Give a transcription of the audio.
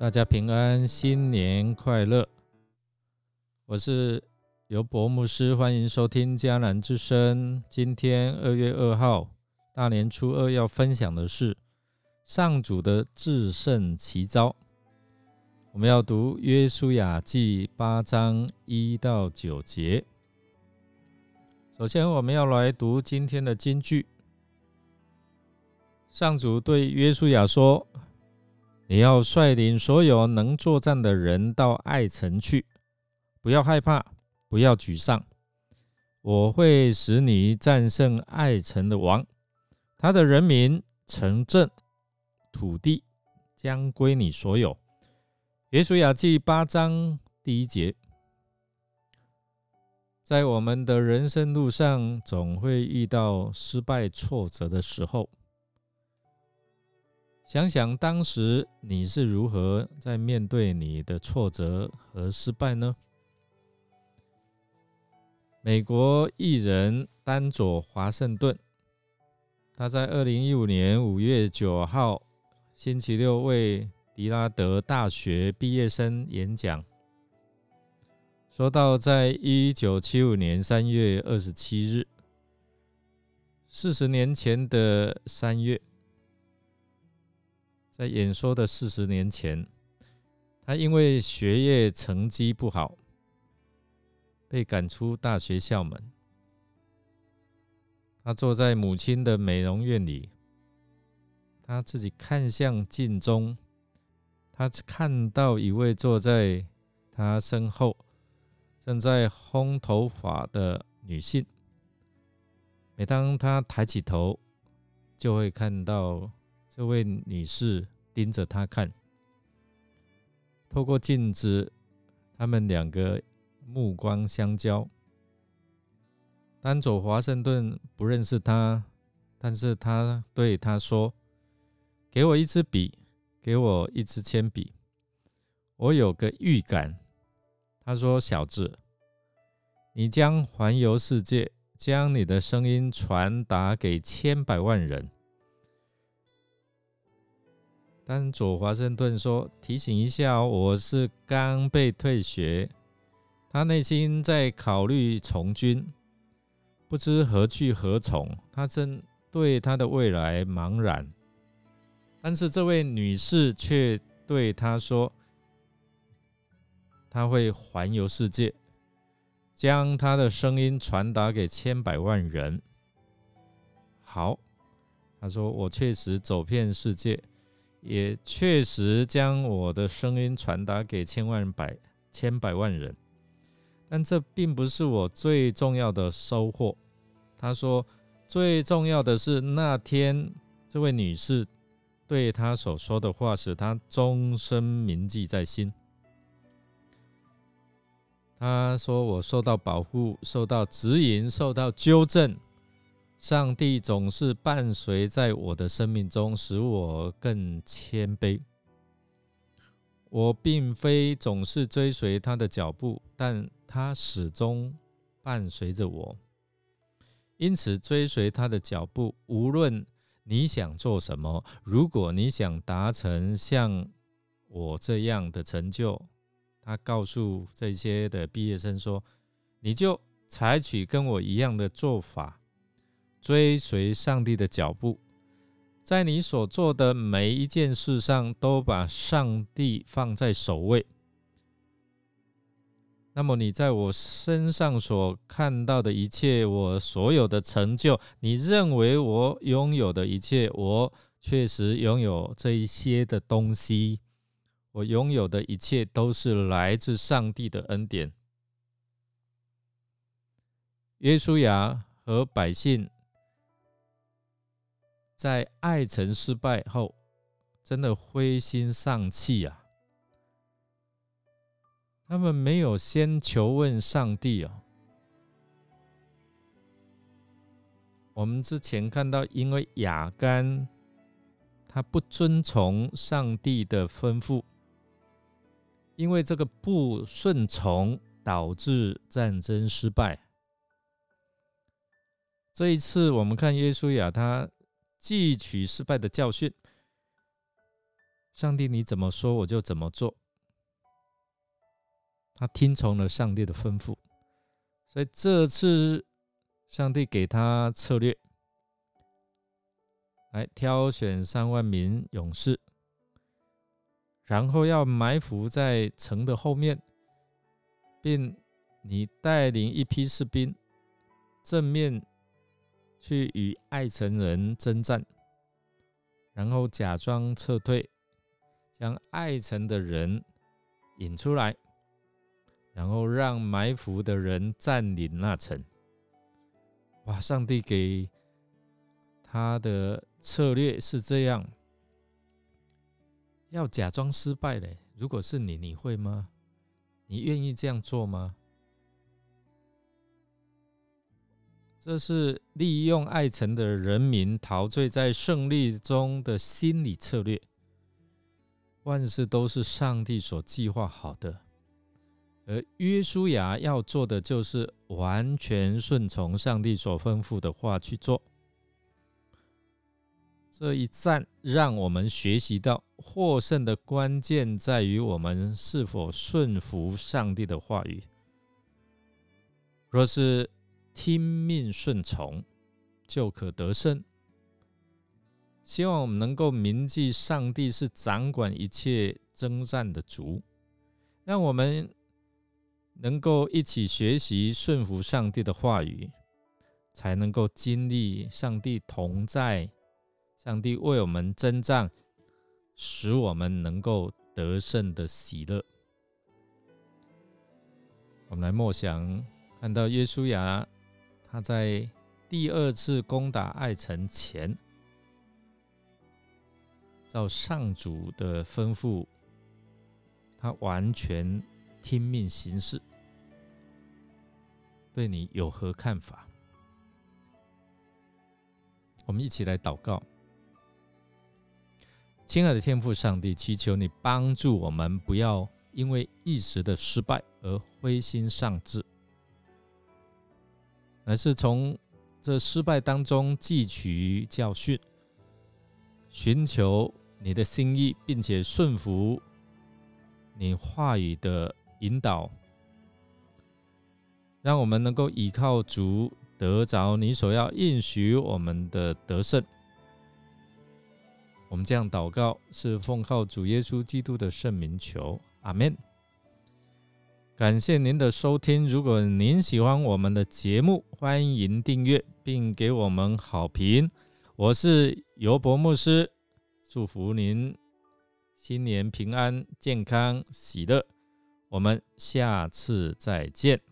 大家平安，新年快乐！我是尤博牧师，欢迎收听迦南之声。今天二月二号，大年初二要分享的是上主的制胜奇招。我们要读约书亚记八章一到九节。首先，我们要来读今天的金句。上主对约书亚说。你要率领所有能作战的人到爱城去，不要害怕，不要沮丧。我会使你战胜爱城的王，他的人民、城镇、土地将归你所有。耶稣雅记八章第一节，在我们的人生路上，总会遇到失败、挫折的时候。想想当时你是如何在面对你的挫折和失败呢？美国艺人丹佐华盛顿，他在二零一五年五月九号星期六为迪拉德大学毕业生演讲，说到在一九七五年三月二十七日，四十年前的三月。在演说的四十年前，他因为学业成绩不好，被赶出大学校门。他坐在母亲的美容院里，他自己看向镜中，他看到一位坐在他身后正在烘头发的女性。每当他抬起头，就会看到。这位女士盯着他看，透过镜子，他们两个目光相交。丹佐华盛顿不认识他，但是他对他说：“给我一支笔，给我一支铅笔，我有个预感。”他说：“小智，你将环游世界，将你的声音传达给千百万人。”丹佐华盛顿说：“提醒一下，我是刚被退学。他内心在考虑从军，不知何去何从。他正对他的未来茫然。但是这位女士却对他说：他会环游世界，将他的声音传达给千百万人。好，他说：我确实走遍世界。”也确实将我的声音传达给千万百千百万人，但这并不是我最重要的收获。他说，最重要的是那天这位女士对他所说的话，使他终身铭记在心。他说：“我受到保护，受到指引，受到纠正。”上帝总是伴随在我的生命中，使我更谦卑。我并非总是追随他的脚步，但他始终伴随着我。因此，追随他的脚步，无论你想做什么，如果你想达成像我这样的成就，他告诉这些的毕业生说：“你就采取跟我一样的做法。”追随上帝的脚步，在你所做的每一件事上，都把上帝放在首位。那么，你在我身上所看到的一切，我所有的成就，你认为我拥有的一切，我确实拥有这一些的东西。我拥有的一切，都是来自上帝的恩典。耶稣亚和百姓。在爱城失败后，真的灰心丧气啊！他们没有先求问上帝啊。我们之前看到，因为雅干他不遵从上帝的吩咐，因为这个不顺从导致战争失败。这一次，我们看耶稣亚他。汲取失败的教训，上帝你怎么说我就怎么做。他听从了上帝的吩咐，所以这次上帝给他策略，来挑选三万名勇士，然后要埋伏在城的后面，并你带领一批士兵正面去与爱城人征战，然后假装撤退，将爱城的人引出来。然后让埋伏的人占领那城。哇！上帝给他的策略是这样：要假装失败嘞。如果是你，你会吗？你愿意这样做吗？这是利用爱城的人民陶醉在胜利中的心理策略。万事都是上帝所计划好的。而约书亚要做的就是完全顺从上帝所吩咐的话去做。这一战让我们学习到，获胜的关键在于我们是否顺服上帝的话语。若是听命顺从，就可得胜。希望我们能够铭记上帝是掌管一切征战的主，让我们。能够一起学习顺服上帝的话语，才能够经历上帝同在，上帝为我们征战，使我们能够得胜的喜乐。我们来默想，看到耶稣亚他在第二次攻打爱城前，照上主的吩咐，他完全听命行事。对你有何看法？我们一起来祷告，亲爱的天父上帝，祈求你帮助我们，不要因为一时的失败而灰心丧志，而是从这失败当中汲取教训，寻求你的心意，并且顺服你话语的引导。让我们能够依靠主得着你所要应许我们的得胜。我们这样祷告，是奉靠主耶稣基督的圣名求，阿门。感谢您的收听。如果您喜欢我们的节目，欢迎订阅并给我们好评。我是尤伯牧师，祝福您新年平安、健康、喜乐。我们下次再见。